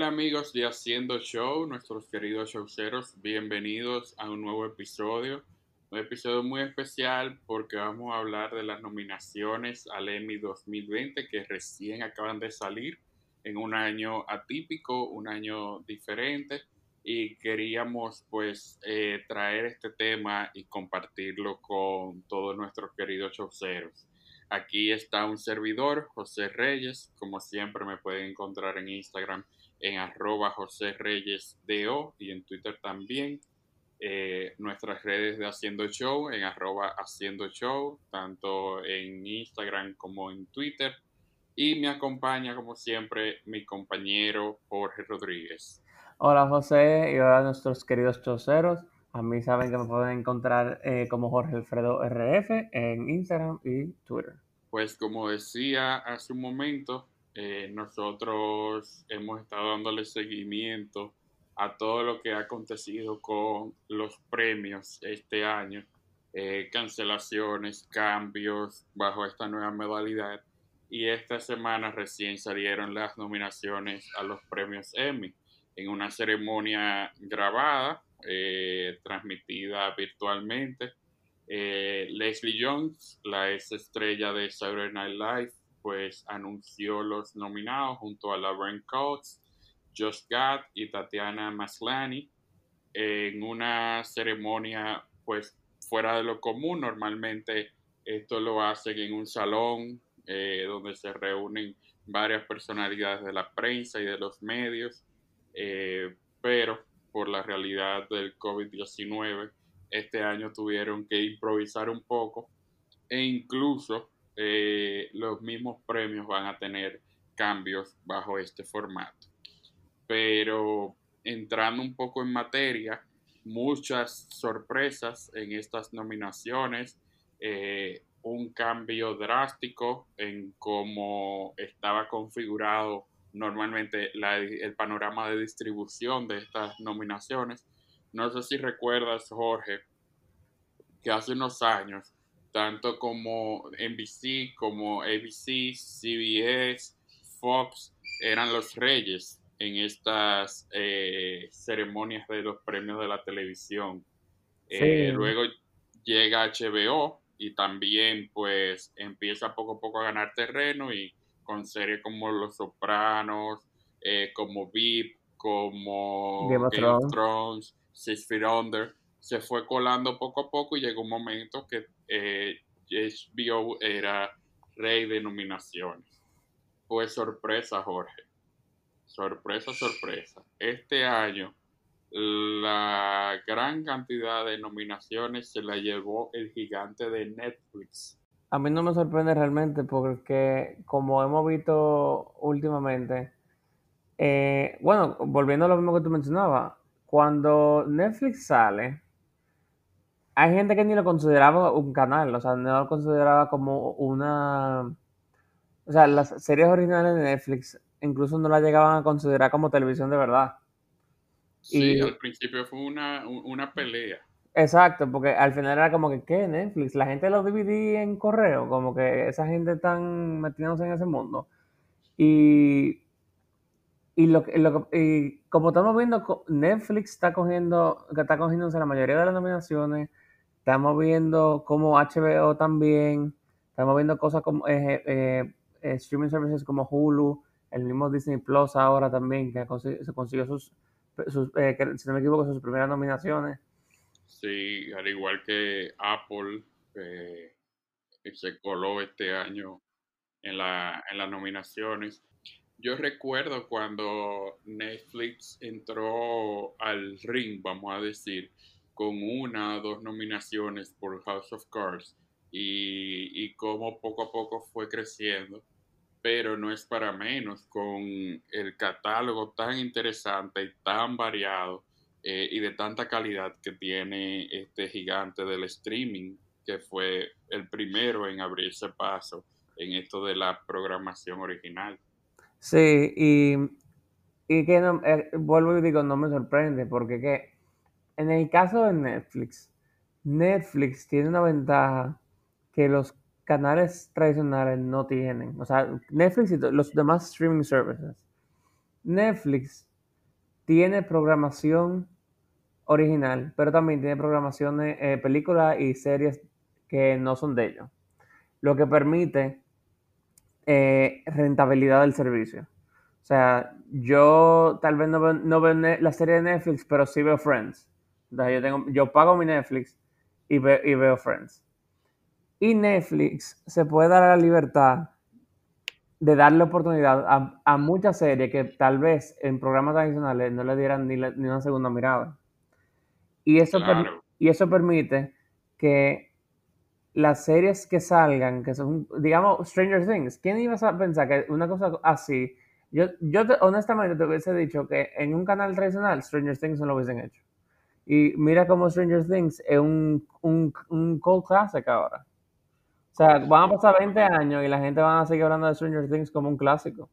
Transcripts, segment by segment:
Hola amigos de Haciendo Show, nuestros queridos showceros, bienvenidos a un nuevo episodio. Un episodio muy especial porque vamos a hablar de las nominaciones al Emmy 2020 que recién acaban de salir en un año atípico, un año diferente y queríamos pues eh, traer este tema y compartirlo con todos nuestros queridos showceros. Aquí está un servidor, José Reyes, como siempre me pueden encontrar en Instagram en arroba José Reyes DO y en Twitter también. Eh, nuestras redes de Haciendo Show en arroba Haciendo Show, tanto en Instagram como en Twitter. Y me acompaña, como siempre, mi compañero Jorge Rodríguez. Hola José y hola nuestros queridos choceros. A mí saben que me pueden encontrar eh, como Jorge Alfredo RF en Instagram y Twitter. Pues como decía hace un momento, eh, nosotros hemos estado dándole seguimiento a todo lo que ha acontecido con los premios este año, eh, cancelaciones, cambios bajo esta nueva modalidad. Y esta semana recién salieron las nominaciones a los premios Emmy en una ceremonia grabada, eh, transmitida virtualmente. Leslie Jones, la ex estrella de Saturday Night Live, pues anunció los nominados junto a Lauren Coates, Josh Gad y Tatiana Maslany en una ceremonia pues fuera de lo común. Normalmente esto lo hacen en un salón eh, donde se reúnen varias personalidades de la prensa y de los medios, eh, pero por la realidad del COVID-19 este año tuvieron que improvisar un poco e incluso eh, los mismos premios van a tener cambios bajo este formato. Pero entrando un poco en materia, muchas sorpresas en estas nominaciones, eh, un cambio drástico en cómo estaba configurado normalmente el panorama de distribución de estas nominaciones. No sé si recuerdas, Jorge, que hace unos años tanto como NBC, como ABC, CBS, Fox, eran los reyes en estas eh, ceremonias de los premios de la televisión. Eh, luego llega HBO y también pues empieza poco a poco a ganar terreno y con series como Los Sopranos, eh, como VIP, como Game of, Thrones, Six Feet Under, se fue colando poco a poco y llegó un momento que eh, HBO era rey de nominaciones. Pues sorpresa, Jorge. Sorpresa, sorpresa. Este año la gran cantidad de nominaciones se la llevó el gigante de Netflix. A mí no me sorprende realmente porque como hemos visto últimamente, eh, bueno, volviendo a lo mismo que tú mencionabas, cuando Netflix sale, hay gente que ni lo consideraba un canal, o sea, no lo consideraba como una... O sea, las series originales de Netflix incluso no la llegaban a considerar como televisión de verdad. Sí, al principio fue una, pelea. Exacto, porque al final era como que, ¿qué? Netflix, la gente lo dividía en correo, como que esa gente están metiéndose en ese mundo. Y, y, lo, lo, y como estamos viendo, Netflix está cogiendo, está cogiéndose la mayoría de las nominaciones, Estamos viendo como HBO también, estamos viendo cosas como eh, eh, eh, streaming services como Hulu, el mismo Disney Plus ahora también, que se consiguió sus, si no me equivoco, sus primeras nominaciones. Sí, al igual que Apple, se coló este año en, la, en las nominaciones. Yo recuerdo cuando Netflix entró al ring, vamos a decir, con una o dos nominaciones por House of Cards y, y cómo poco a poco fue creciendo, pero no es para menos con el catálogo tan interesante y tan variado eh, y de tanta calidad que tiene este gigante del streaming, que fue el primero en abrirse paso en esto de la programación original. Sí, y, y que no, eh, vuelvo y digo, no me sorprende, porque que en el caso de Netflix, Netflix tiene una ventaja que los canales tradicionales no tienen. O sea, Netflix y los demás streaming services Netflix tiene programación original, pero también tiene programaciones, eh, películas y series que no son de ellos, lo que permite eh, rentabilidad del servicio. O sea, yo tal vez no veo, no veo la serie de Netflix, pero sí veo Friends. Yo, tengo, yo pago mi Netflix y, y veo Friends. Y Netflix se puede dar la libertad de darle oportunidad a, muchas series que tal vez en programas tradicionales no le dieran ni, una segunda mirada. Y eso, y eso permite que las series que salgan, que son, digamos, Stranger Things, ¿quién iba a pensar que una cosa así? Yo, yo honestamente te hubiese dicho que en un canal tradicional Stranger Things no lo hubiesen hecho. Y mira cómo Stranger Things es un, un, un cold classic ahora. O sea, van a pasar 20 años y la gente va a seguir hablando de Stranger Things como un clásico.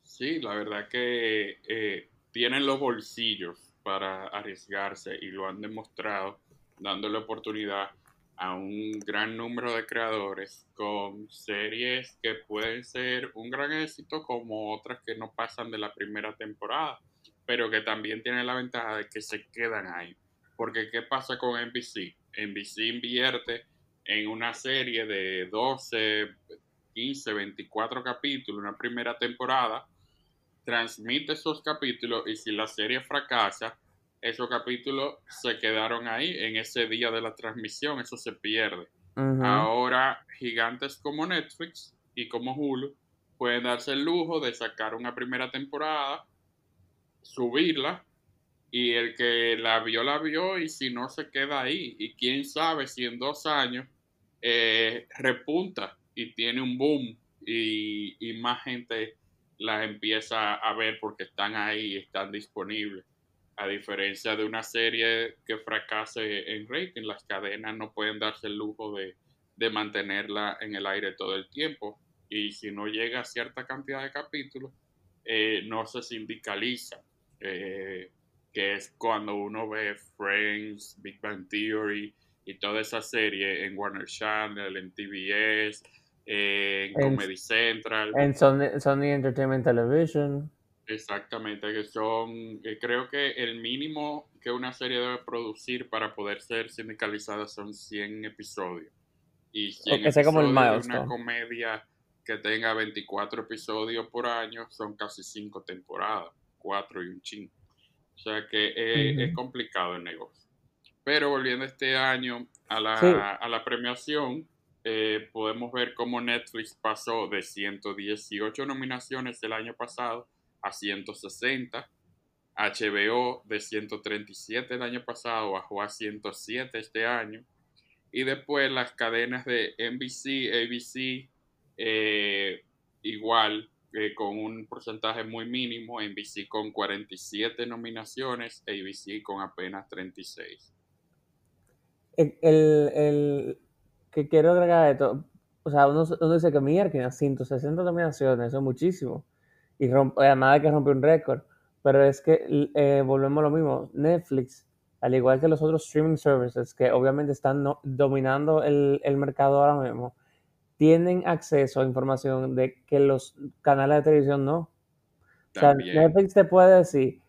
Sí, la verdad que eh, tienen los bolsillos para arriesgarse y lo han demostrado dándole oportunidad a un gran número de creadores con series que pueden ser un gran éxito como otras que no pasan de la primera temporada, pero que también tienen la ventaja de que se quedan ahí. Porque ¿qué pasa con NBC? NBC invierte en una serie de 12, 15, 24 capítulos, una primera temporada, transmite esos capítulos y si la serie fracasa, esos capítulos se quedaron ahí en ese día de la transmisión, eso se pierde. Ahora, gigantes como Netflix y como Hulu pueden darse el lujo de sacar una primera temporada, subirla y el que la vio, la vio y si no se queda ahí. Y quién sabe si en dos años eh, repunta y tiene un boom y, más gente las empieza a ver porque están ahí y están disponibles. A diferencia de una serie que fracase en rating, las cadenas no pueden darse el lujo de, mantenerla en el aire todo el tiempo. Y si no llega a cierta cantidad de capítulos, eh, no se sindicaliza. Eh, que es cuando uno ve Friends, Big Bang Theory, y toda esa serie en Warner Channel, en TBS, en, Comedy Central. En Sony, Entertainment Television. Exactamente, que son, creo que el mínimo que una serie debe producir para poder ser sindicalizada son 100 episodios. Y 100 episodios como el una comedia que tenga 24 episodios por año son casi 5 temporadas, 4 y un ching. O sea que es complicado el negocio. Pero volviendo este año a la, premiación, eh, podemos ver cómo Netflix pasó de 118 nominaciones el año pasado a 160. HBO de 137 el año pasado bajó a 107 este año. Y después las cadenas de NBC, ABC, eh, igual eh, con un porcentaje muy mínimo, NBC con 47 nominaciones, ABC con apenas 36 el, el, que quiero agregar esto, o sea, uno, uno dice que mierda, 160 nominaciones, eso es muchísimo. Y además de que rompe un récord. Pero es que eh, volvemos a lo mismo. Netflix, al igual que los otros streaming services, que obviamente están dominando el, el, mercado ahora mismo, tienen acceso a información de que los canales de televisión no. O sea, Netflix te puede decir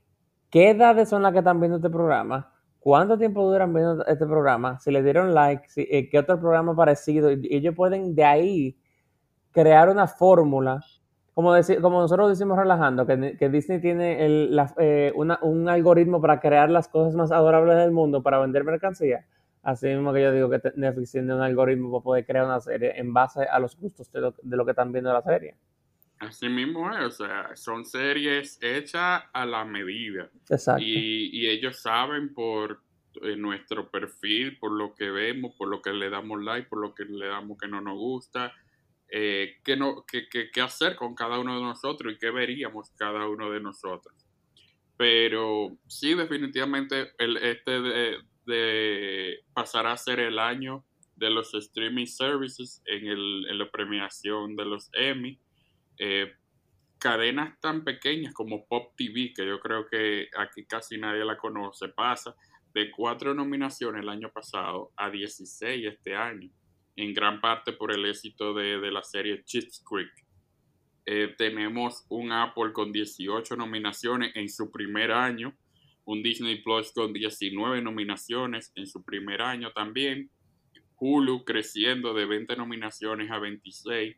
qué edades son las que están viendo este programa, cuánto tiempo duran viendo este programa, si le dieron like, si, eh, qué otro programa parecido, y ellos pueden de ahí crear una fórmula, como, decir, como nosotros decimos relajando, que, Disney tiene el, eh, un algoritmo para crear las cosas más adorables del mundo para vender mercancía. Así mismo que yo digo que Netflix tiene un algoritmo para poder crear una serie en base a los gustos de lo, de lo que están viendo la serie. Así mismo es, o sea, son series hechas a la medida. Exacto. Y, ellos saben por eh, nuestro perfil, por lo que vemos, por lo que le damos like, por lo que le damos que no nos gusta, eh, qué, no, qué, hacer con cada uno de nosotros y qué veríamos cada uno de nosotros. Pero sí, definitivamente el, este de, de pasar a ser el año de los streaming services en, el, la premiación de los Emmy eh, cadenas tan pequeñas como Pop TV, que yo creo que aquí casi nadie la conoce, pasa de cuatro nominaciones el año pasado a 16 este año, en gran parte por el éxito de, la serie Cheats Creek. Eh, tenemos un Apple con 18 nominaciones en su primer año, un Disney Plus con 19 nominaciones en su primer año también, Hulu creciendo de 20 nominaciones a 26.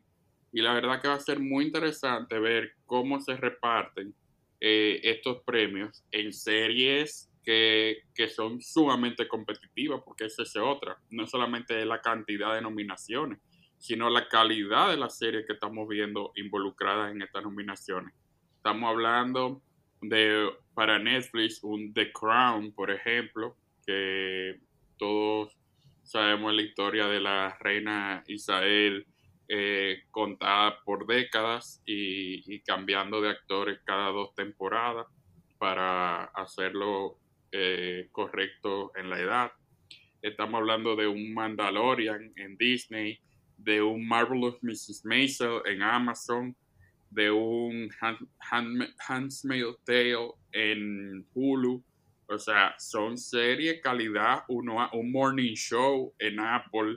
Y la verdad que va a ser muy interesante ver cómo se reparten eh, estos premios en series que, son sumamente competitivas, porque esa es otra. No solamente la cantidad de nominaciones, sino la calidad de las series que estamos viendo involucradas en estas nominaciones. Estamos hablando de, para Netflix, un The Crown, por ejemplo, que todos Sabemos la historia de la reina Isabel eh, contada por décadas y, cambiando de actores cada dos temporadas para hacerlo eh, correcto en la edad. Estamos hablando de un Mandalorian en Disney, de un Marvelous Mrs. Maisel en Amazon, de un Handmaid's Tale en Hulu, o sea, son series calidad, uno, un morning show en Apple.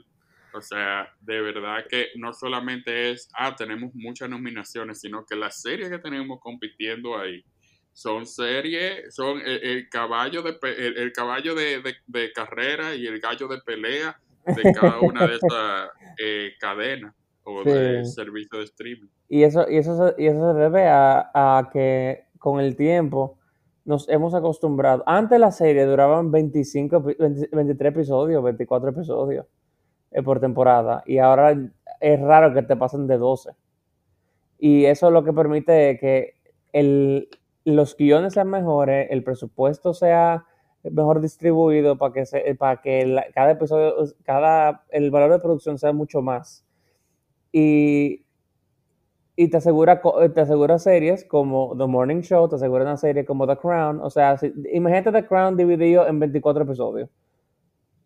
O sea, de verdad que no solamente es, ah, tenemos muchas nominaciones, sino que las series que tenemos compitiendo ahí son series, son el, caballo de el, caballo de, carrera y el gallo de pelea de cada una de esas eh, cadenas o de servicio de streaming. Y eso, y eso, y eso se debe a, a que con el tiempo nos hemos acostumbrado. Antes la serie duraban 25, 23 episodios, 24 episodios eh, por temporada. Y ahora es raro que te pasen de 12. Y eso lo que permite que el, los guiones sean mejores, el presupuesto sea mejor distribuido para que, se, para que cada episodio, cada, el valor de producción sea mucho más. Y y te asegura, eh, te asegura series como The Morning Show, te asegura una serie como The Crown. O sea, imagínate The Crown dividido en 24 episodios.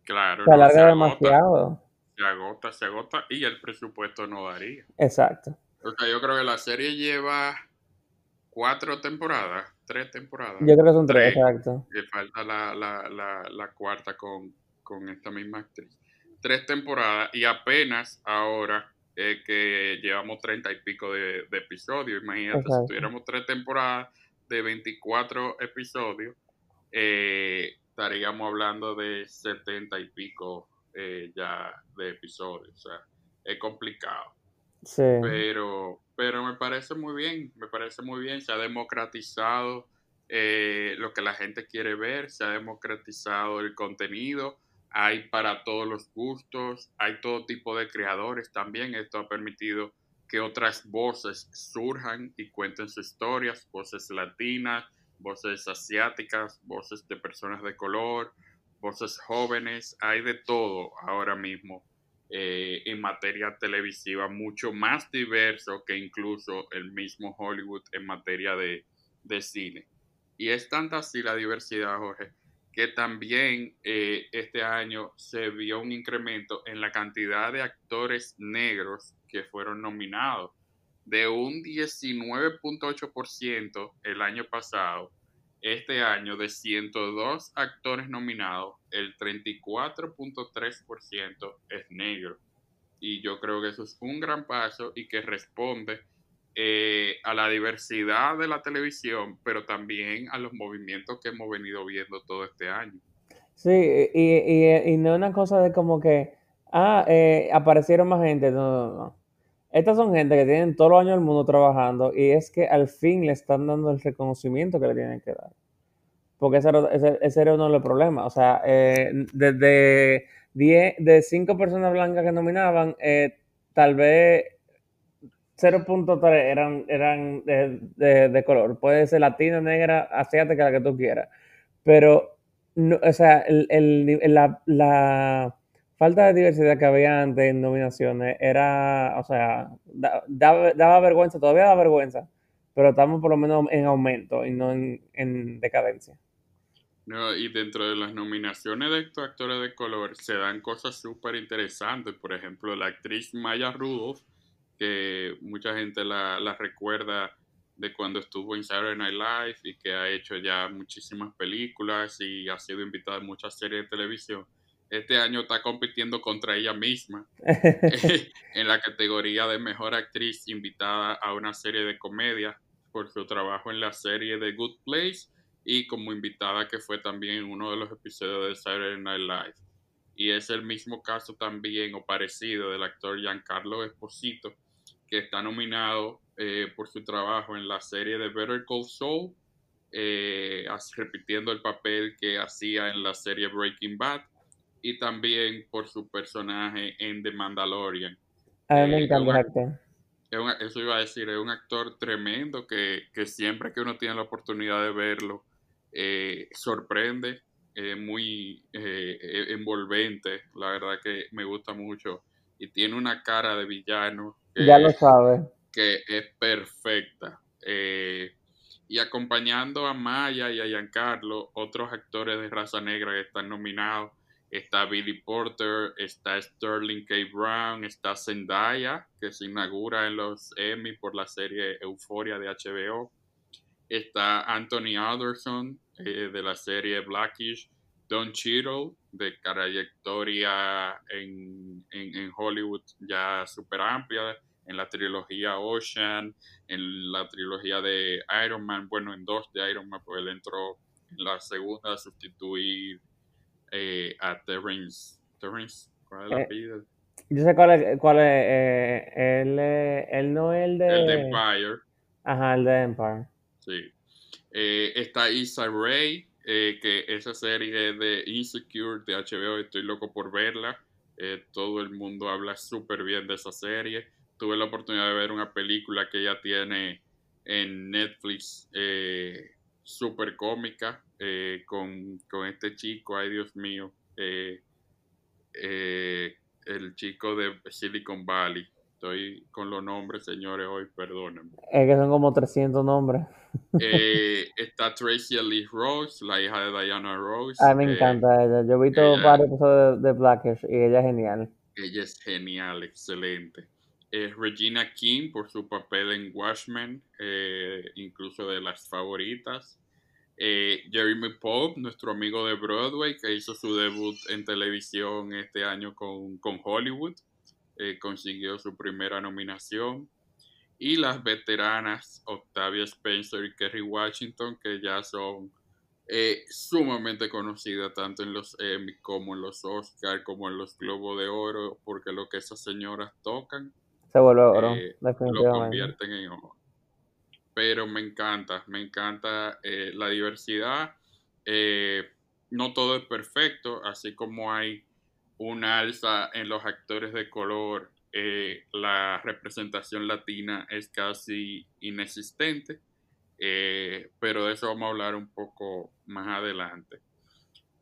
Claro. Se alarga demasiado. se agota, se agota y el presupuesto no daría. Exacto. O sea, yo creo que la serie lleva cuatro temporadas, tres temporadas. Yo creo que son tres, exacto. Le falta la, la, la, la cuarta con, con esta misma actriz. Tres temporadas y apenas ahora que llevamos treinta y pico de, episodios. Imagínate, si tuviéramos tres temporadas de 24 episodios, eh, estaríamos hablando de setenta y pico eh, ya de episodios. O sea, es complicado. Sí. Pero, pero me parece muy bien, me parece muy bien. Se ha democratizado eh, lo que la gente quiere ver, se ha democratizado el contenido hay para todos los gustos, hay todo tipo de creadores también. Esto ha permitido que otras voces surjan y cuenten sus historias, voces latinas, voces asiáticas, voces de personas de color, voces jóvenes, hay de todo ahora mismo eh, en materia televisiva, mucho más diverso que incluso el mismo Hollywood en materia de, de cine. Y es tanta así la diversidad, Jorge, que también eh, este año se vio un incremento en la cantidad de actores negros que fueron nominados, de un 19.8% el año pasado. Este año, de 102 actores nominados, el 34.3% es negro. Y yo creo que eso es un gran paso y que responde eh, a la diversidad de la televisión, pero también a los movimientos que hemos venido viendo todo este año. Sí, y, y, no es una cosa de como que, ah, eh, aparecieron más gente, no, no, no. Estas son gente que tienen todos los años del mundo trabajando y es que al fin le están dando el reconocimiento que le tienen que dar. Porque ese era, uno de los problemas. O sea, eh, desde 10, de 5 personas blancas que nominaban, tal vez 0.3 eran, eran de, de, color. Puede ser latina, negra, asiática, la que tú quieras. Pero, no, o sea, el, el, la, la, falta de diversidad que había antes en nominaciones era, o sea, daba, vergüenza, todavía da vergüenza, pero estamos por lo menos en aumento y no en, en decadencia. No, y dentro de las nominaciones de estos actores de color se dan cosas súper interesantes. Por ejemplo, la actriz Maya Rudolph que mucha gente la, recuerda de cuando estuvo en Saturday Night Live y que ha hecho ya muchísimas películas y ha sido invitada a muchas series de televisión. este año está compitiendo contra ella misma en la categoría de mejor actriz invitada a una serie de comedia por su trabajo en la serie The Good Place y como invitada que fue también en uno de los episodios de Saturday Night Live. Y es el mismo caso también o parecido del actor Giancarlo Esposito, que está nominado eh, por su trabajo en la serie de Better Call Saul, eh, repitiendo el papel que hacía en la serie Breaking Bad y también por su personaje en The Mandalorian. A mí me eh, encanta eso iba a decir, es un actor tremendo que, siempre que uno tiene la oportunidad de verlo, eh, sorprende, muy eh, e, envolvente, la verdad que me gusta mucho y tiene una cara de villano. Ya lo sabe. Que es perfecta. y acompañando a Maya y a Giancarlo, otros actores de raza negra que están nominados está Billy Porter, está Sterling K. Brown, está Zendaya, que se inaugura en los Emmy por la serie Euphoria de HBO, está Anthony Alderson eh, de la serie Blackish, Don Cheadle de trayectoria en, en, Hollywood ya súper amplia, en la trilogía Ocean, en la trilogía de Iron Man, bueno, en dos de Iron Man, pues él entró en la segunda a sustituir eh, a Terrence. Terrence, ¿cuál es el eh, apellido? Yo sé cuál es, cuál es eh, él, él no es el de... El de Empire. Ajá, el de Empire. Sí. Eh, está Issa Rae, que esa serie de Insecure de HBO, estoy loco por verla. todo el mundo habla súper bien de esa serie. Tuve la oportunidad de ver una película que ella tiene en Netflix, súper cómica, eh, con, este chico, ay Dios mío, eh, eh, el chico de Silicon Valley. Estoy con los nombres, señores, hoy, perdónenme. Es que son como 300 nombres. está Tracy Elise Rose, la hija de Diana Rose. A mí me encanta ella. Yo he visto varios episodios de, Blackish y ella es genial. Ella es genial, excelente. Regina King por su papel en Watchmen, incluso de las favoritas. Eh, Jeremy Pope, nuestro amigo de Broadway, que hizo su debut en televisión este año con, Hollywood, eh, consiguió su primera nominación. Y las veteranas Octavia Spencer y Kerry Washington, que ya son eh, sumamente conocidas tanto en los Emmy como en los Oscars, como en los Globos de Oro, porque lo que esas señoras tocan se vuelve oro, lo convierten en oro pero me encanta, me encanta eh, la diversidad. Eh, no todo es perfecto, así como hay una alza en los actores de color, eh, la representación latina es casi inexistente, pero de eso vamos a hablar un poco más adelante.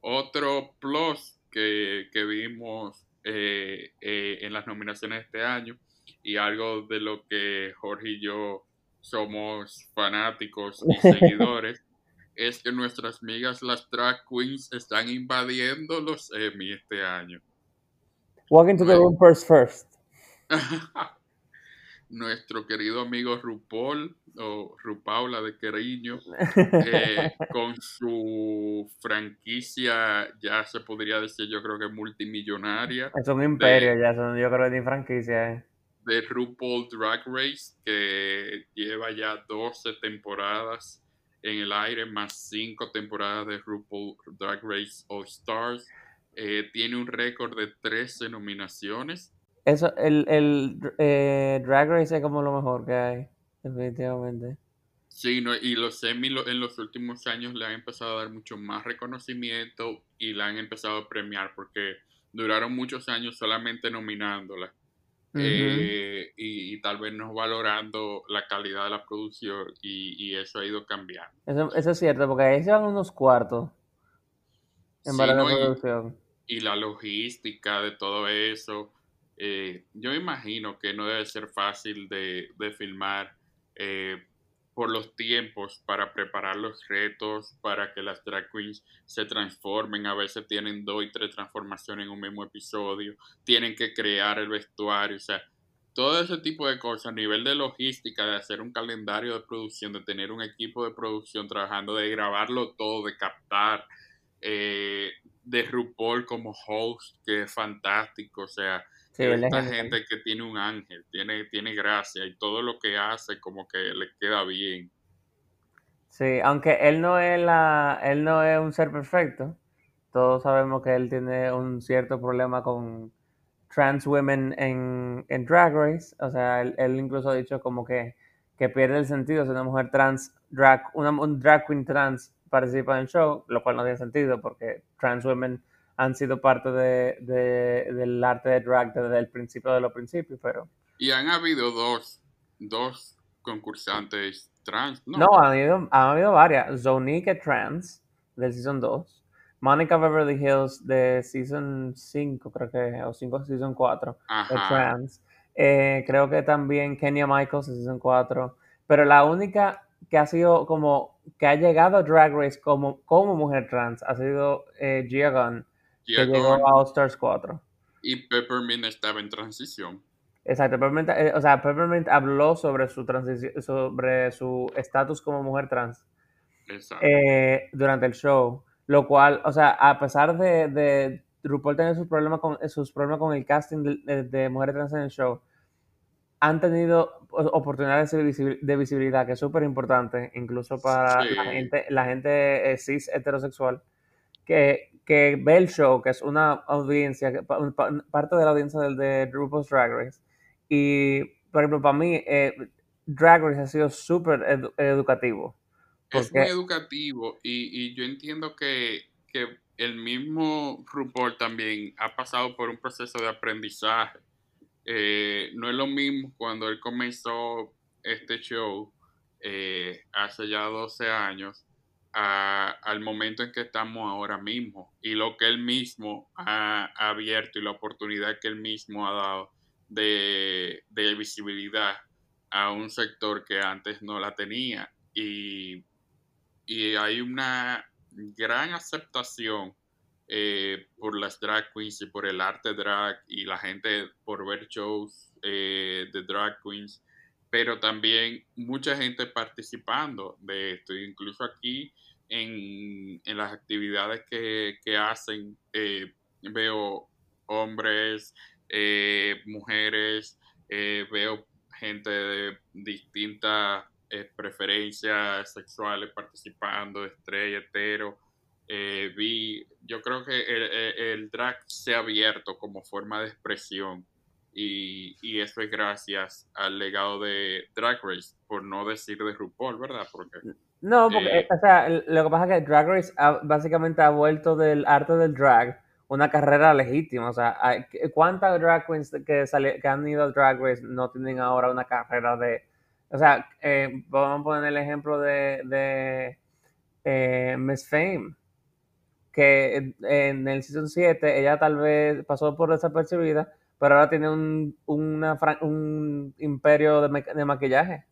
Otro plus que, que vimos en las nominaciones de este año y algo de lo que Jorge y yo somos fanáticos y seguidores, es que nuestras amigas las drag queens están invadiendo los Emmy este año. Walk into the room first first. Nuestro querido amigo RuPaul o RuPaula de Queriño, eh, con su franquicia, ya se podría decir, yo creo que multimillonaria. Es un imperio, ya son, yo creo que ni franquicia. Eh de RuPaul Drag Race, que lleva ya 12 temporadas en el aire, más 5 temporadas de RuPaul Drag Race All Stars. Eh, tiene un récord de 13 nominaciones. Eso, el, el eh, Drag Race es como lo mejor que hay, definitivamente. Sí, no, y los Emmy en los últimos años le han empezado a dar mucho más reconocimiento y la han empezado a premiar porque duraron muchos años solamente nominándola. Eh, y, tal vez no valorando la calidad de la producción y, eso ha ido cambiando. Eso, es cierto, porque ahí se van unos cuartos en valor de producción. Y, la logística de todo eso, eh, yo imagino que no debe ser fácil de, de filmar eh, por los tiempos para preparar los retos, para que las drag queens se transformen. A veces tienen dos y tres transformaciones en un mismo episodio. Tienen que crear el vestuario. O sea, todo ese tipo de cosas a nivel de logística, de hacer un calendario de producción, de tener un equipo de producción trabajando, de grabarlo todo, de captar, eh, de RuPaul como host, que es fantástico, o sea, esta gente que tiene un ángel, tiene, tiene gracia y todo lo que hace como que le queda bien. Sí, aunque él no es la, él no es un ser perfecto, todos sabemos que él tiene un cierto problema con trans women en, en Drag Race, o sea, él, incluso ha dicho como que, que pierde el sentido si una mujer trans, drag, una, un drag queen trans participa en el show, lo cual no tiene sentido porque trans women han sido parte de, del arte de drag desde el principio de los principios, pero... Y han habido dos, dos concursantes trans, ¿no? No, han habido, han habido varias. Zonique trans, del Season 2. Monica Beverly Hills, de Season 5, creo que, o 5 Season 4, de trans. Eh, creo que también Kenya Michaels, de Season 4. Pero la única que ha sido como, que ha llegado a Drag Race como, como mujer trans, ha sido eh, Gia Gunn que llegó a All Stars 4. Y Peppermint estaba en transición. Exacto, Peppermint, eh, o sea, Peppermint habló sobre su transición, sobre su estatus como mujer trans eh, durante el show, lo cual, o sea, a pesar de, de RuPaul tener sus problemas con sus problemas con el casting de, mujeres trans en el show, han tenido oportunidades de visibilidad, que es súper importante, incluso para la gente, la gente eh, cis heterosexual, que que ve el show, que es una audiencia, parte de la audiencia del de RuPaul's Drag Race. Y, por ejemplo, para mí, eh, Drag Race ha sido súper educativo. Es muy educativo y, yo entiendo que, el mismo RuPaul también ha pasado por un proceso de aprendizaje. Eh, no es lo mismo cuando él comenzó este show eh, hace ya 12 años al momento en que estamos ahora mismo y lo que él mismo ha, abierto y la oportunidad que él mismo ha dado de, visibilidad a un sector que antes no la tenía. Y, hay una gran aceptación eh, por las drag queens y por el arte drag y la gente por ver shows eh, de drag queens pero también mucha gente participando de esto incluso aquí en, las actividades que, hacen, eh, veo hombres, eh, mujeres, veo gente de distintas preferencias sexuales participando, estrella, hetero. Vi, yo creo que el, drag se ha abierto como forma de expresión y, y, eso es gracias al legado de Drag Race, por no decir de RuPaul, ¿verdad? Porque no, porque, eh, o sea, lo que pasa es que Drag Race básicamente ha vuelto del arte del drag una carrera legítima. O sea, ¿cuántas drag queens que, que han ido a Drag Race no tienen ahora una carrera de... O sea, eh, vamos a poner el ejemplo de, de eh, Miss Fame, que en el Season 7 ella tal vez pasó por desapercibida, pero ahora tiene un, un imperio de, de maquillaje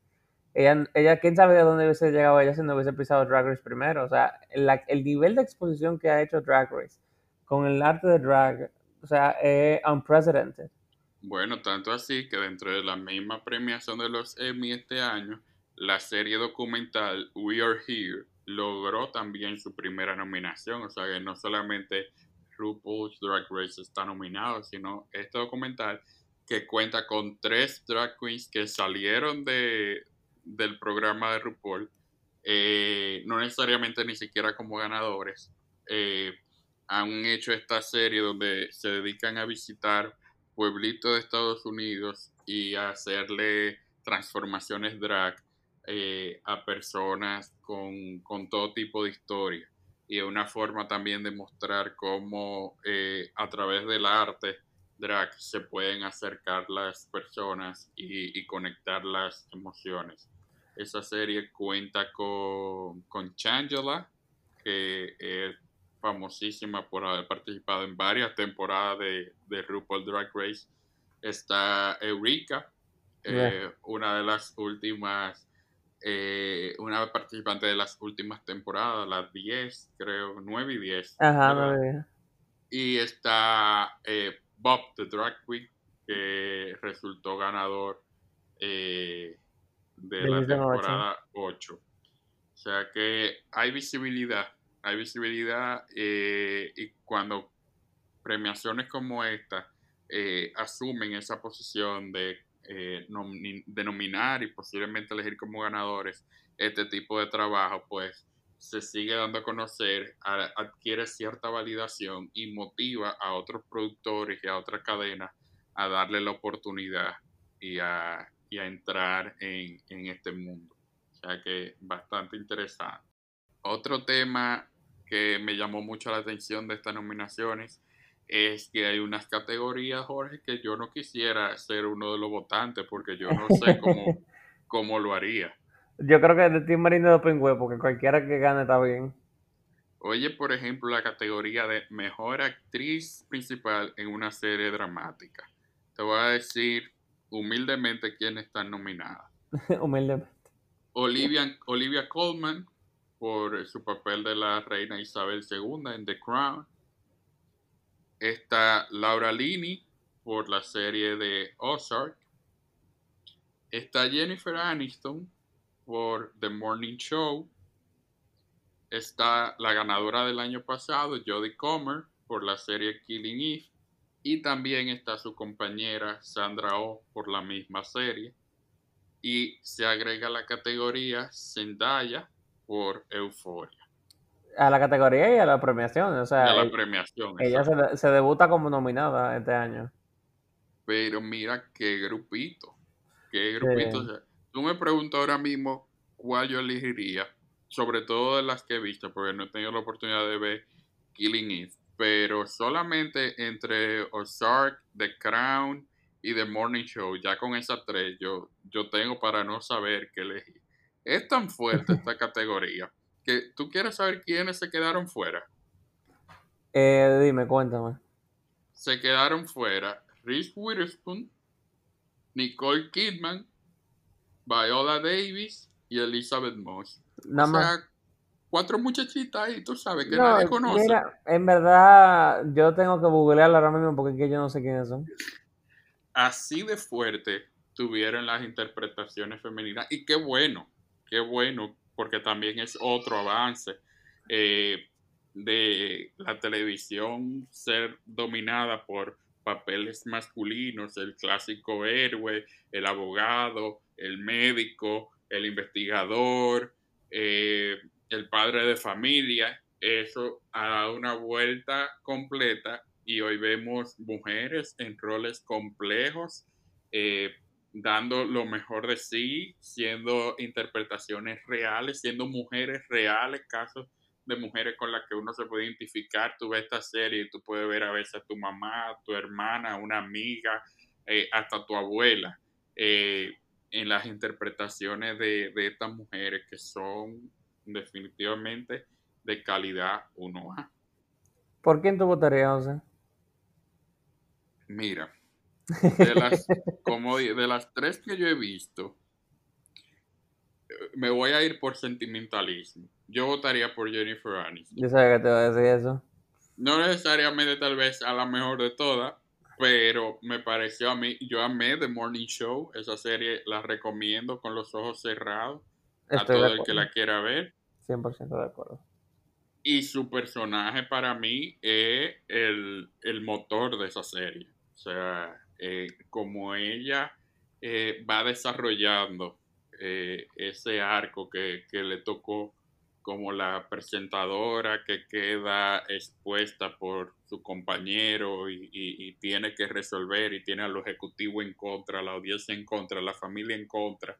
ella, ella, quién sabe de dónde hubiese llegado ella si no hubiese pisado Drag Race primero. O sea, el nivel de exposición que ha hecho Drag Race con el arte de drag, o sea, es unprecedented. Bueno, tanto así que dentro de la misma premiación de los Emmy este año, la serie documental We Are Here logró también su primera nominación. O sea que no solamente RuPaul's Drag Race está nominado, sino este documental que cuenta con tres drag queens que salieron de, del programa de RuPaul, eh, no necesariamente ni siquiera como ganadores, eh, han hecho esta serie donde se dedican a visitar pueblitos de Estados Unidos y hacerle transformaciones drag eh, a personas con, todo tipo de historia. Y es una forma también de mostrar cómo a través del arte drag se pueden acercar las personas y, y conectar las emociones. Esa serie cuenta con, con Changela, que es famosísima por haber participado en varias temporadas de, de RuPaul Drag Race. Está Eureka, eh, una de las últimas, eh, una participante de las últimas temporadas, las 10, creo, 9 y 10. Ajá, Y está eh, Bob, the Drag Queen, que resultó ganador eh, de, la temporada 8. O sea que hay visibilidad, hay visibilidad eh, y cuando premiaciones como esta eh, asumen esa posición de, eh, de nominar y posiblemente elegir como ganadores este tipo de trabajo, pues se sigue dando a conocer, adquiere cierta validación y motiva a otros productores y a otras cadenas a darle la oportunidad y a, y a entrar en, en, este mundo. O sea que bastante interesante. Otro tema que me llamó mucho la atención de estas nominaciones es que hay unas categorías, Jorge, que yo no quisiera ser uno de los votantes porque yo no sé cómo, cómo lo haría. Yo creo que de Team Marino de Web, porque cualquiera que gane está bien. Oye, por ejemplo, la categoría de mejor actriz principal en una serie dramática. Te voy a decir humildemente quién está nominada. humildemente. Olivia, Olivia Colman por su papel de la reina Isabel II en The Crown. Está Laura Linney por la serie de Ozark. Está Jennifer Aniston por The Morning Show. Está la ganadora del año pasado, Jodie Comer, por la serie Killing Eve. Y también está su compañera Sandra Oh por la misma serie. Y se agrega la categoría Zendaya por Euphoria. A la categoría y a la premiación. O sea, a la premiación. Ella se, debuta como nominada este año. Pero mira qué grupito. Qué grupito. Tú me preguntas ahora mismo cuál yo elegiría, sobre todo de las que he visto, porque no he tenido la oportunidad de ver Killing Eve, pero solamente entre Ozark, The Crown y The Morning Show, ya con esas tres, yo, yo tengo para no saber qué elegir. Es tan fuerte esta categoría que tú quieres saber quiénes se quedaron fuera. Eh, dime, cuéntame. Se quedaron fuera Reese Witherspoon, Nicole Kidman Viola Davis y Elizabeth Moss. Nada o sea, cuatro muchachitas ahí, tú sabes, que nadie conoce. Mira, en verdad, yo tengo que googlear ahora mismo porque yo no sé quiénes son. Así de fuerte tuvieron las interpretaciones femeninas. Y qué bueno, qué bueno, porque también es otro avance eh, de la televisión ser dominada por papeles masculinos, el clásico héroe, el abogado, el médico, el investigador, eh, el padre de familia. Eso ha dado una vuelta completa y hoy vemos mujeres en roles complejos, eh, dando lo mejor de sí, siendo interpretaciones reales, siendo mujeres reales, casos de mujeres con las que uno se puede identificar. Tú ves esta serie y tú puedes ver a veces a tu mamá, a tu hermana, una amiga, eh, hasta tu abuela en las interpretaciones de, estas mujeres que son definitivamente de calidad 1A. ¿Por quién tú votarías, José? Mira, de las, como de las tres que yo he visto, me voy a ir por sentimentalismo. Yo votaría por Jennifer Aniston. Yo sabía que te iba a decir eso. No necesariamente tal vez a la mejor de todas, pero me pareció a mí, yo amé The Morning Show, esa serie la recomiendo con los ojos cerrados a todo el que la quiera ver. 100% de acuerdo. Y su personaje para mí es el, motor de esa serie. O sea, eh, como ella eh, va desarrollando eh, ese arco que, le tocó como la presentadora que queda expuesta por su compañero y, tiene que resolver y tiene al ejecutivo en contra, la audiencia en contra, la familia en contra,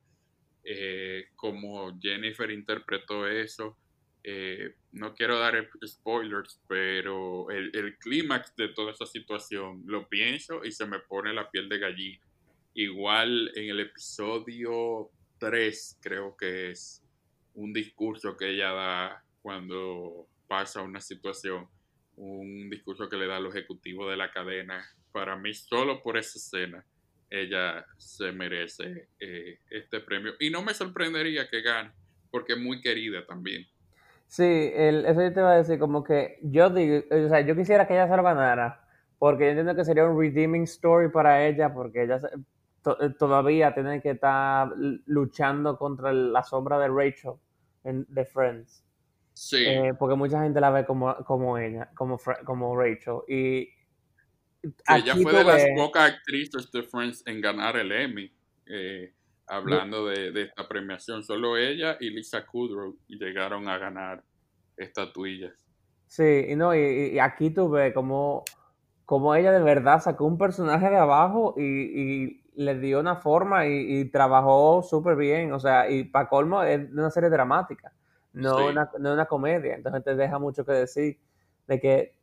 eh, como Jennifer interpretó eso. Eh, no quiero dar spoilers, pero el, clímax de toda esa situación lo pienso y se me pone la piel de gallina. Igual en el episodio 3, creo que es, un discurso que ella da cuando pasa una situación, un discurso que le da al ejecutivo de la cadena. Para mí, solo por esa escena, ella se merece eh, este premio. Y no me sorprendería que gane, porque es muy querida también. Sí, el, eso yo te iba a decir, como que yo digo, o sea, yo quisiera que ella se lo ganara, porque yo entiendo que sería un redeeming story para ella, porque ella todavía tiene que estar luchando contra la sombra de Rachel de Friends. Sí. Eh, porque mucha gente la ve como, como ella, como, como Rachel. Y ella fue de las pocas actrices de Friends en ganar el Emmy. Eh, hablando de, de, esta premiación, solo ella y Lisa Kudrow llegaron a ganar estatuillas. Sí, y no, y, aquí tú ves como, como ella de verdad sacó un personaje de abajo y, y le dio una forma y, trabajó súper bien. O sea, y para colmo es una serie dramática, no, una, no una comedia. Entonces te deja mucho que decir de que,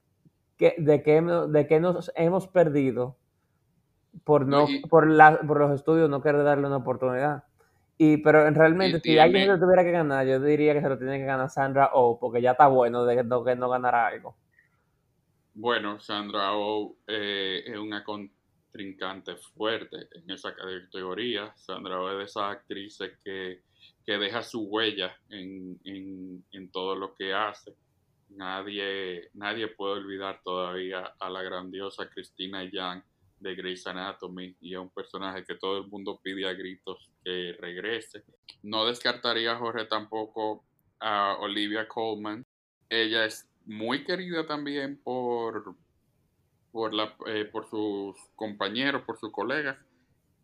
que de, que de que nos hemos perdido por no, por, la, por los estudios no querer darle una oportunidad. Y, pero realmente, si alguien se lo tuviera que ganar, yo diría que se lo tiene que ganar Sandra Oh, porque ya está bueno de que no, que no ganara algo. Bueno, Sandra Oh eh, es una contrincante fuerte en esa categoría. Sandra Oh es de esas actrices que, que deja su huella en, en, en, todo lo que hace. Nadie, nadie puede olvidar todavía a la grandiosa Cristina Yang de Grey's Anatomy y es un personaje que todo el mundo pide a gritos que regrese. No descartaría, Jorge, tampoco a Olivia Colman. Ella es muy querida también por, por, la, eh, por sus compañeros, por sus colegas.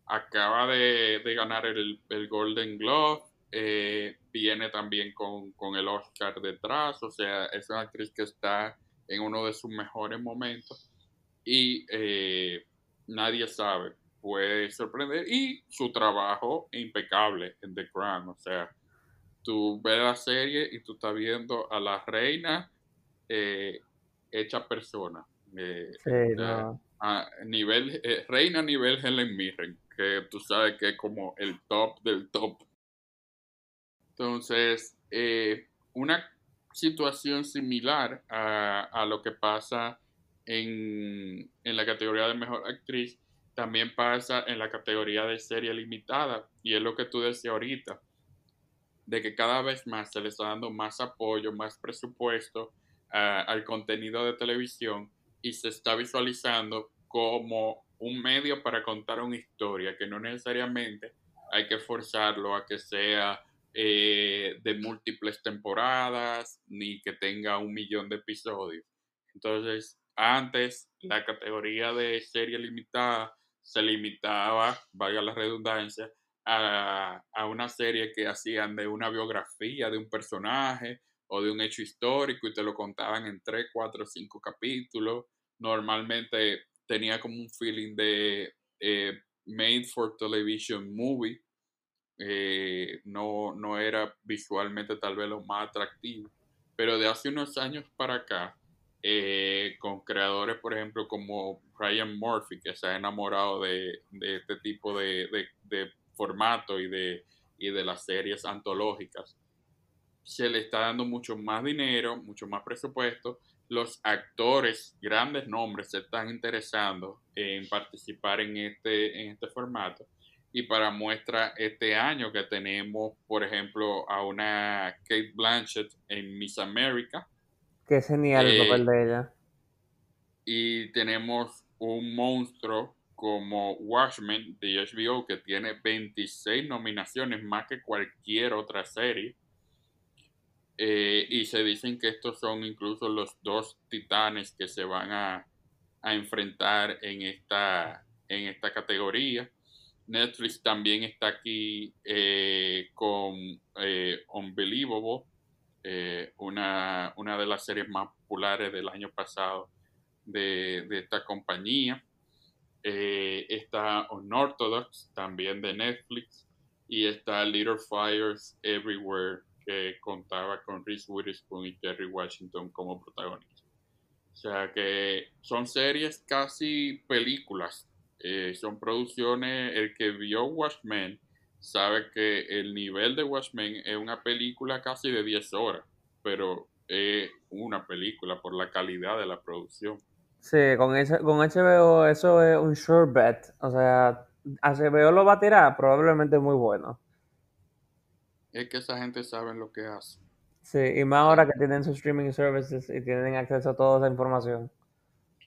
Acaba de, ganar el, Golden Glove. Eh, viene también con, con, el Oscar detrás. O sea, es una actriz que está en uno de sus mejores momentos. Y eh, nadie sabe, puede sorprender y su trabajo impecable en The Crown, o sea, tú ves la serie y tú estás viendo a la reina eh, hecha persona. Eh, a nivel, eh, reina a nivel Helen Mirren, que tú sabes que es como el top del top. Entonces, una situación similar a, a lo que pasa en, la categoría de mejor actriz, también pasa en la categoría de serie limitada. Y es lo que tú decías ahorita, de que cada vez más se le está dando más apoyo, más presupuesto ah, al contenido de televisión y se está visualizando como un medio para contar una historia, que no necesariamente hay que forzarlo a que sea eh, de múltiples temporadas ni que tenga un millón de episodios. Entonces, antes, la categoría de serie limitada se limitaba, valga la redundancia, a, una serie que hacían de una biografía de un personaje o de un hecho histórico y te lo contaban en 3, 4, 5 capítulos. Normalmente tenía como un feeling de eh, made for television movie. Eh, no, no era visualmente tal vez lo más atractivo. Pero de hace unos años para acá, eh, con creadores, por ejemplo, como Ryan Murphy, que se ha enamorado de, este tipo de, formato y de, y de las series antológicas. Se le está dando mucho más dinero, mucho más presupuesto. Los actores, grandes nombres, se están interesando en participar en este, en este formato. Y para muestra, este año que tenemos, por ejemplo, a una Kate Blanchett en Miss America, Qué genial el papel eh, de ella. Y tenemos un monstruo como Watchmen de HBO que tiene 26 nominaciones más que cualquier otra serie. Eh, y se dicen que estos son incluso los dos titanes que se van a, enfrentar en esta, en esta categoría. Netflix también está aquí eh, con Unbelievable, eh, una, una, de las series más populares del año pasado de, esta compañía. Eh, está Unorthodox, también de Netflix, y está Little Fires Everywhere, que contaba con Reese Witherspoon y Terry Washington como protagonistas. O sea que son series casi películas, eh, son producciones, el que vio Watchmen sabe que el nivel de Watchmen es una película casi de 10 horas, pero es una película por la calidad de la producción. Sí, con, ese, con HBO eso es un sure bet. O sea, HBO lo va a tirar, probablemente muy bueno. Es que esa gente sabe lo que hace. Sí, y más ahora que tienen sus streaming services y tienen acceso a toda esa información.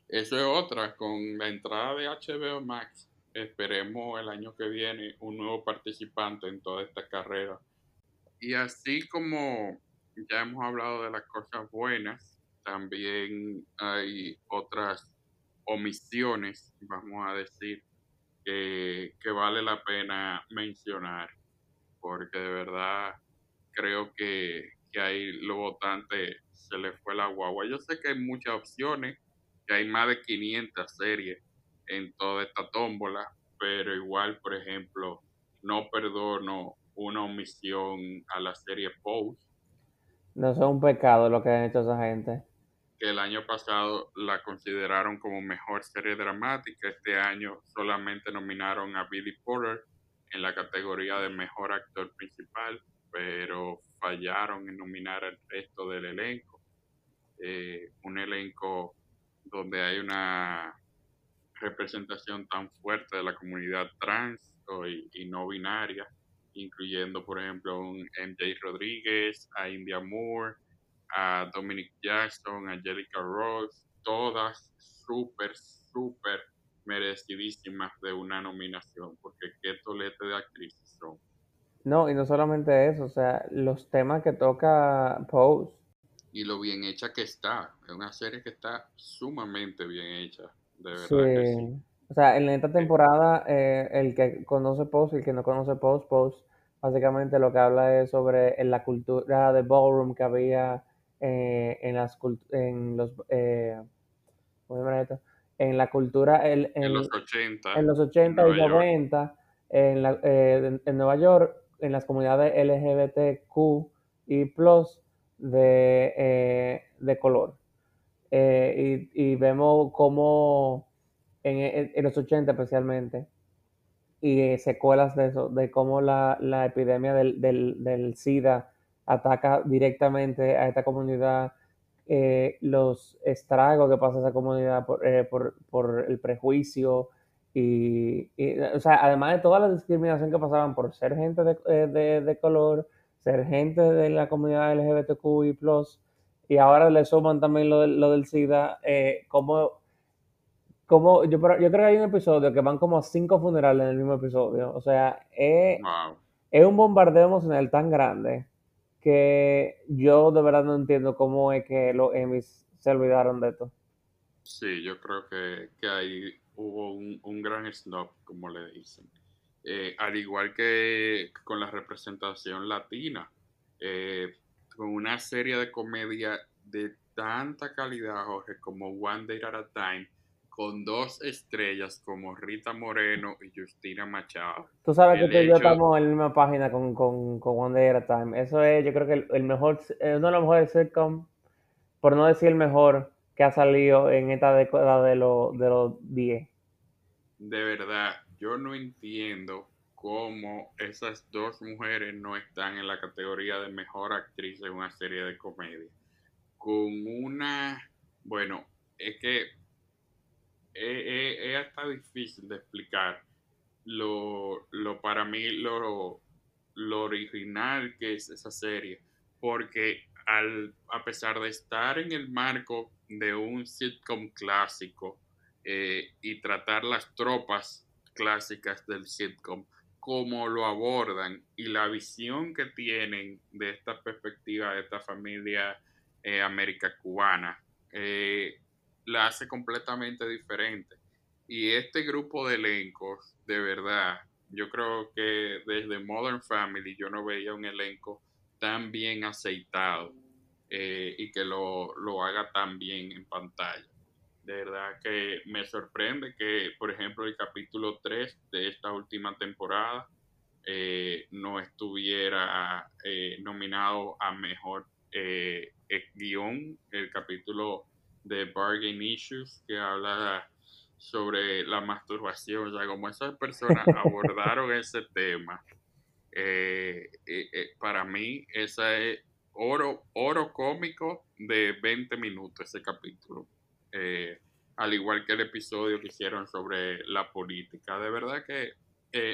Eso es otra, con la entrada de HBO Max esperemos el año que viene un nuevo participante en toda esta carrera. Y así como ya hemos hablado de las cosas buenas, también hay otras omisiones, vamos a decir, que, que vale la pena mencionar, porque de verdad creo que, que ahí los votantes se les fue la guagua. Yo sé que hay muchas opciones, que hay más de 500 series en toda esta tómbola, pero igual, por ejemplo, no perdono una omisión a la serie Pose. No es un pecado lo que han hecho esa gente. Que el año pasado la consideraron como mejor serie dramática. Este año solamente nominaron a Billy Porter en la categoría de mejor actor principal, pero fallaron en nominar al resto del elenco. Eh, un elenco donde hay una representación tan fuerte de la comunidad trans y, no binaria, incluyendo, por ejemplo, a MJ Rodríguez, a India Moore, a Dominic Jackson, a Angelica Ross, todas súper, súper merecidísimas de una nominación, porque qué tolete de actrices son. No, y no solamente eso, o sea, los temas que toca Pose. Y lo bien hecha que está, es una serie que está sumamente bien hecha, de verdad sí. que sí. O sea, en esta temporada, eh, el que conoce Post y el que no conoce Post, Post, básicamente lo que habla es sobre la cultura de ballroom que había eh, en las en los eh, en la cultura en, los 80 en los 80 y 90 en, la, en, Nueva York en las comunidades LGBTQ y plus de, de color y, y, vemos cómo en, los 80 especialmente, y eh, secuelas de eso, de cómo la, epidemia del, SIDA ataca directamente a esta comunidad, eh, los estragos que pasa esa comunidad por, eh, el prejuicio y, o sea, además de toda la discriminación que pasaban por ser gente de, color, ser gente de la comunidad LGBTQI+, y ahora le suman también lo, lo del SIDA, como como yo, yo creo que hay un episodio que van como a cinco funerales en el mismo episodio. O sea, es, es un bombardeo emocional tan grande que yo de verdad no entiendo cómo es que los Emmys se olvidaron de esto. Sí, yo creo que, que ahí hubo un, gran snob, como le dicen. Eh, al igual que con la representación latina, eh, con una serie de comedia de tanta calidad, Jorge, como One Day at a Time, con dos estrellas como Rita Moreno y Justina Machado. Tú sabes que tú y yo estamos en la misma página con, con, con One Day at a Time. Eso es, yo creo que el, mejor, eh, uno de los mejores sitcom, por no decir el mejor, que ha salido en esta década de, los de los 10. De verdad, yo no entiendo cómo esas dos mujeres no están en la categoría de mejor actriz en una serie de comedia. Con una, bueno, es que es, hasta difícil de explicar lo, lo para mí lo, lo original que es esa serie, porque al, a pesar de estar en el marco de un sitcom clásico eh, y tratar las tropas clásicas del sitcom, como lo abordan y la visión que tienen de esta perspectiva de esta familia eh, américa cubana, eh, la hace completamente diferente. Y este grupo de elencos, de verdad, yo creo que desde Modern Family yo no veía un elenco tan bien aceitado eh, y que lo, haga tan bien en pantalla. De verdad que me sorprende que, por ejemplo, el capítulo 3 de esta última temporada eh, no estuviera eh, nominado a mejor guion. El capítulo de Bargain Issues, que habla sobre la masturbación, o sea, como esas personas abordaron ese tema, eh, eh, eh, para mí esa es oro, oro cómico de 20 minutos ese capítulo. Al igual que el episodio que hicieron sobre la política. De verdad que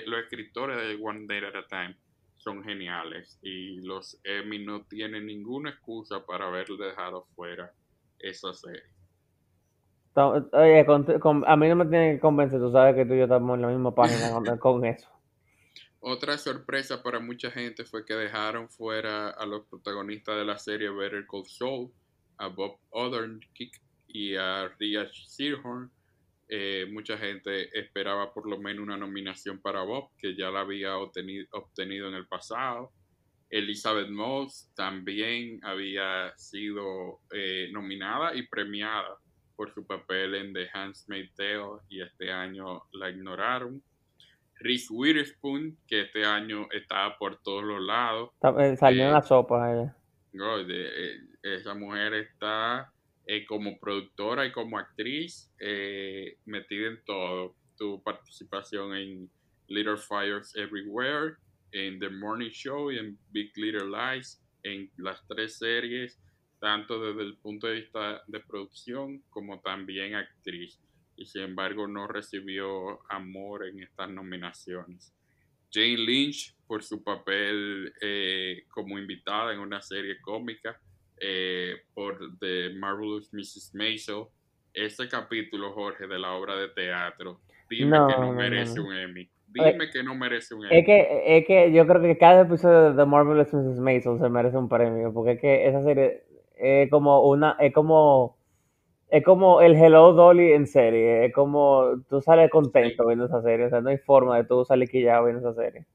los escritores de One Day at a Time son geniales y los Emmy no tienen ninguna excusa para haber dejado fuera esa serie. Oye, a mí no me tiene que convencer, tú sabes que tú y yo estamos en la misma página con, eso. Otra sorpresa para mucha gente fue que dejaron fuera a los protagonistas de la serie Better Call Saul, a Bob Odenkirk y a Ria Seahorn. Eh, mucha gente esperaba por lo menos una nominación para Bob, que ya la había obtenido, obtenido en el pasado. Elizabeth Moss también había sido eh, nominada y premiada por su papel en The Handmaid's Tale y este año la ignoraron. Reese Witherspoon, que este año estaba por todos los lados. Eh, salió en Eh, la sopa ella. no, de- esa mujer está eh, como productora y como actriz eh, metida en todo. Tuvo participación en Little Fires Everywhere, en The Morning Show y en Big Little Lies, en las tres series, tanto desde el punto de vista de producción como también actriz. Y sin embargo no recibió amor en estas nominaciones. Jane Lynch por su papel eh, como invitada en una serie cómica eh, por The Marvelous Mrs. Maisel. Ese capítulo, Jorge, de la obra de teatro, dime No, que no, merece no. un Emmy. Dime que no merece un Es Emmy. que, es que yo creo que cada episodio de The Marvelous Mrs. Maisel se merece un premio, porque es que esa serie es como una, es como, es como el Hello Dolly en serie, es como tú sales contento viendo esa serie, o sea, no hay forma de tú salir quillado viendo esa serie.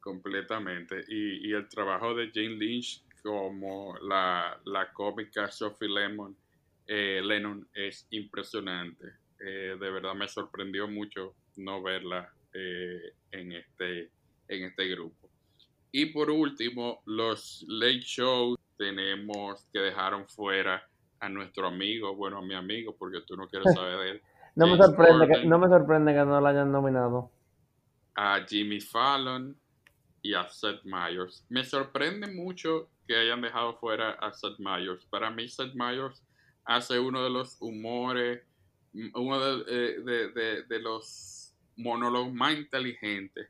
completamente. Y, y el trabajo de Jane Lynch como la, la cómica Sophie Lemon, eh, Lennon es impresionante. Eh, de verdad me sorprendió mucho no verla eh, en, este, en este grupo. Y por último, los late shows tenemos que dejaron fuera a nuestro amigo, bueno, a mi amigo, porque tú no quieres saber de él, No me sorprende que, no me sorprende que no la hayan nominado. a Jimmy Fallon y a Seth Meyers. Me sorprende mucho que hayan dejado fuera a Seth Meyers. Para mí, Seth Meyers hace uno de los humores, mm, uno de, eh, de- los monólogos más inteligentes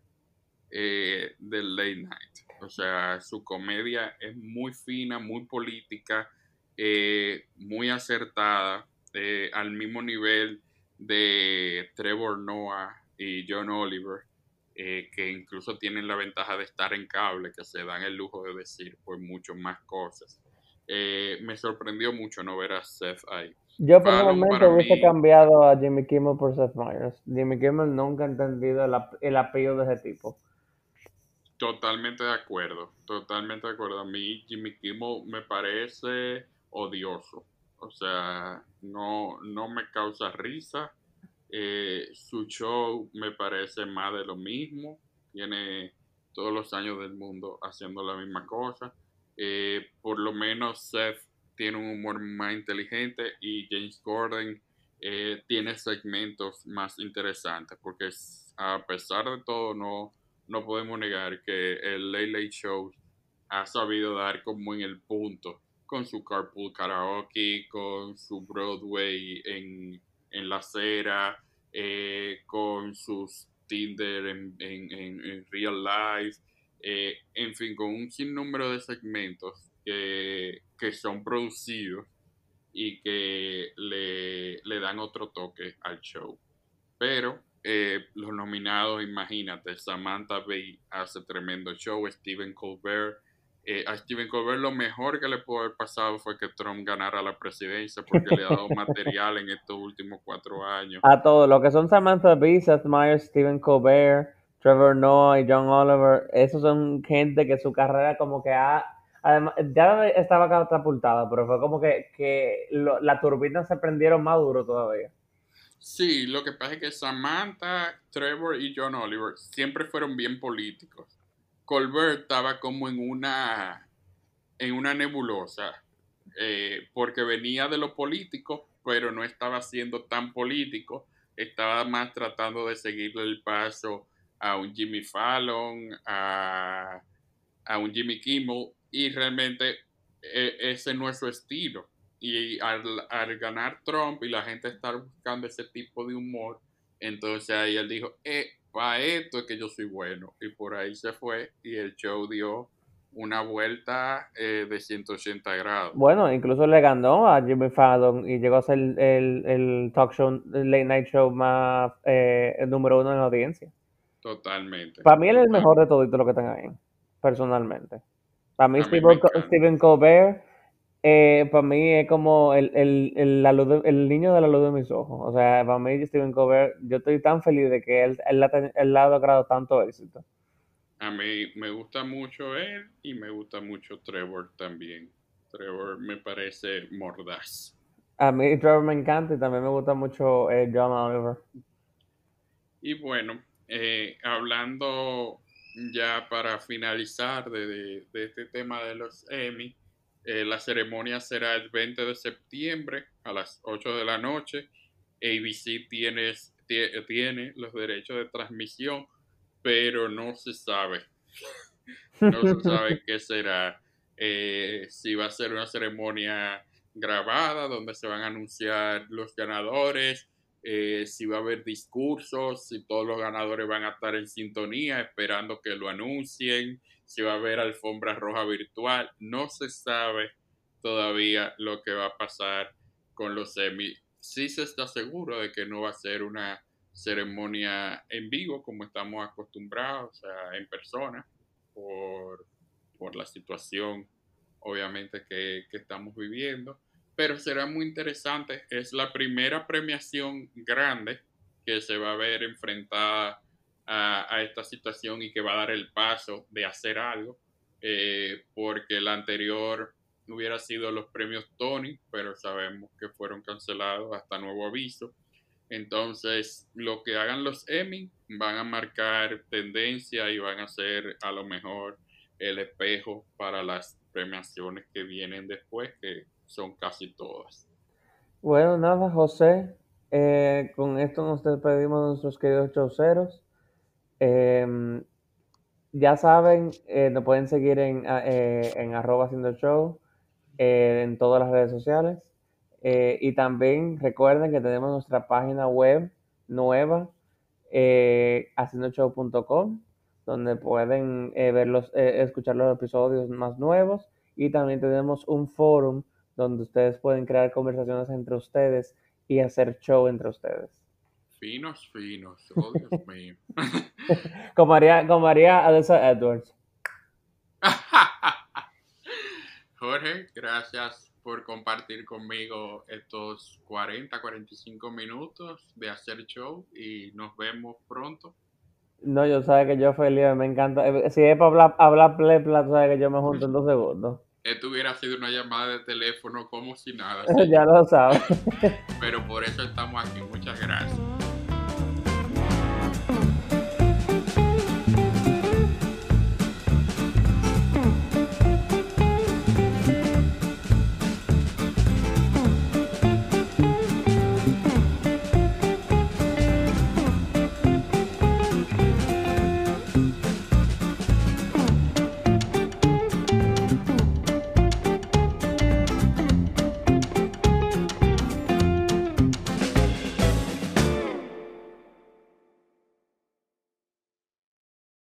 eh, del late night. O sea, su comedia es muy fina, muy política, eh, muy acertada, al mismo nivel de Trevor Noah y John Oliver, eh, que incluso tienen la ventaja de estar en cable, que se dan el lujo de decir pues mucho más cosas. Eh, me sorprendió mucho no ver a Seth ahí. Yo para hubiese mí- cambiado a Jimmy Kimmel por Seth Meyers. Jimmy Kimmel nunca ha entendido el, ap- el apellido de ese tipo. Totalmente de acuerdo, totalmente de acuerdo. A mí Jimmy Kimmel me parece odioso. O sea, no, no me causa risa. Eh, su show me parece más de lo mismo. Tiene todos los años del mundo haciendo la misma cosa. Eh, por lo menos Seth tiene un humor más inteligente y James Gordon eh, tiene segmentos más interesantes porque a pesar de todo no, no podemos negar que el Late Late Show ha sabido dar como en el punto con su Carpool Karaoke, con su Broadway en, en la acera, eh, con sus Tinder en, en- en- real life, eh, en fin, con un sinnúmero de segmentos que, que son producidos y que le, le dan otro toque al show. Pero eh, los nominados, imagínate, Samantha Bee hace tremendo show, Stephen Colbert. Eh, a Stephen Colbert lo mejor que le pudo haber pasado fue que Trump ganara la presidencia porque le ha dado material en estos últimos cuatro años. A todos, lo que son Samantha Bee, Seth Meyers, Stephen Colbert, Trevor Noah y John Oliver, esos son gente que su carrera como que ha... Además, ya estaba catapultada, pero fue como que, que lo- las turbinas se prendieron más duro todavía. Sí, lo que pasa es que Samantha, Trevor y John Oliver siempre fueron bien políticos. Colbert estaba como en una, en una nebulosa, eh, porque venía de lo político, pero no estaba siendo tan político. Estaba más tratando de seguirle el paso a un Jimmy Fallon, a, a un Jimmy Kimmel, y realmente eh, ese no es su estilo. Y al, al ganar Trump y la gente estar buscando ese tipo de humor, entonces ahí él dijo, eh, para esto es que yo soy bueno. Y por ahí se fue y el show dio una vuelta eh, de 180 grados. Bueno, incluso le ganó a Jimmy Fallon y llegó a ser el, el talk show, el late night show más eh, el número uno en la audiencia. Totalmente. Para mí él es el mejor de todos los que están ahí, personalmente. Para mí, Steven, Colbert, eh, para mí es como el, el, el, el, niño de la luz de mis ojos. O sea, para mí, Steven Colbert, yo estoy tan feliz de que él, él, él ha logrado tanto éxito. A mí me gusta mucho él y me gusta mucho Trevor también. Trevor me parece mordaz. A mí Trevor me encanta y también me gusta mucho eh, John Oliver. Y bueno, eh, hablando ya para finalizar de, este tema de los Emmy, eh, la ceremonia será el 20 de septiembre a las 8 de la noche. ABC tiene, tiene los derechos de transmisión, pero no se sabe. no se sabe qué será. Eh, si va a ser una ceremonia grabada donde se van a anunciar los ganadores, eh, si va a haber discursos, si todos los ganadores van a estar en sintonía esperando que lo anuncien, si va a haber alfombra roja virtual, no se sabe todavía lo que va a pasar con los semi. Sí se está seguro de que no va a ser una ceremonia en vivo como estamos acostumbrados, o sea, en persona, por, la situación obviamente que, que estamos viviendo pero será muy interesante. Es la primera premiación grande que se va a ver enfrentada a, esta situación y que va a dar el paso de hacer algo, eh, porque la anterior hubiera sido los premios Tony, pero sabemos que fueron cancelados hasta nuevo aviso. Entonces, lo que hagan los Emmy van a marcar tendencia y van a ser a lo mejor el espejo para las premiaciones que vienen después, que son casi todas. Bueno, nada, José. Eh, con esto nos despedimos de nuestros queridos chauceros. Em, ya saben, eh, nos pueden seguir en, eh, en arroba haciendo show en todas las redes sociales. y también recuerden que tenemos nuestra página web nueva, haciendoshow.com, donde pueden verlos, escuchar los episodios más nuevos. Y también tenemos un forum donde ustedes pueden crear conversaciones entre ustedes y hacer show entre ustedes. Finos, finos. Oh, Dios mío. como haría, como haría Edwards. Jorge, gracias por compartir conmigo estos 40, 45 minutos de hacer show y nos vemos pronto. No, yo sé que yo feliz, me encanta. Eh, si es para hablar, hablar plepla, sabes que yo me junto en dos segundos. Esto hubiera sido una llamada de teléfono como si nada. ya lo sabes. Pero por eso estamos aquí. Muchas gracias.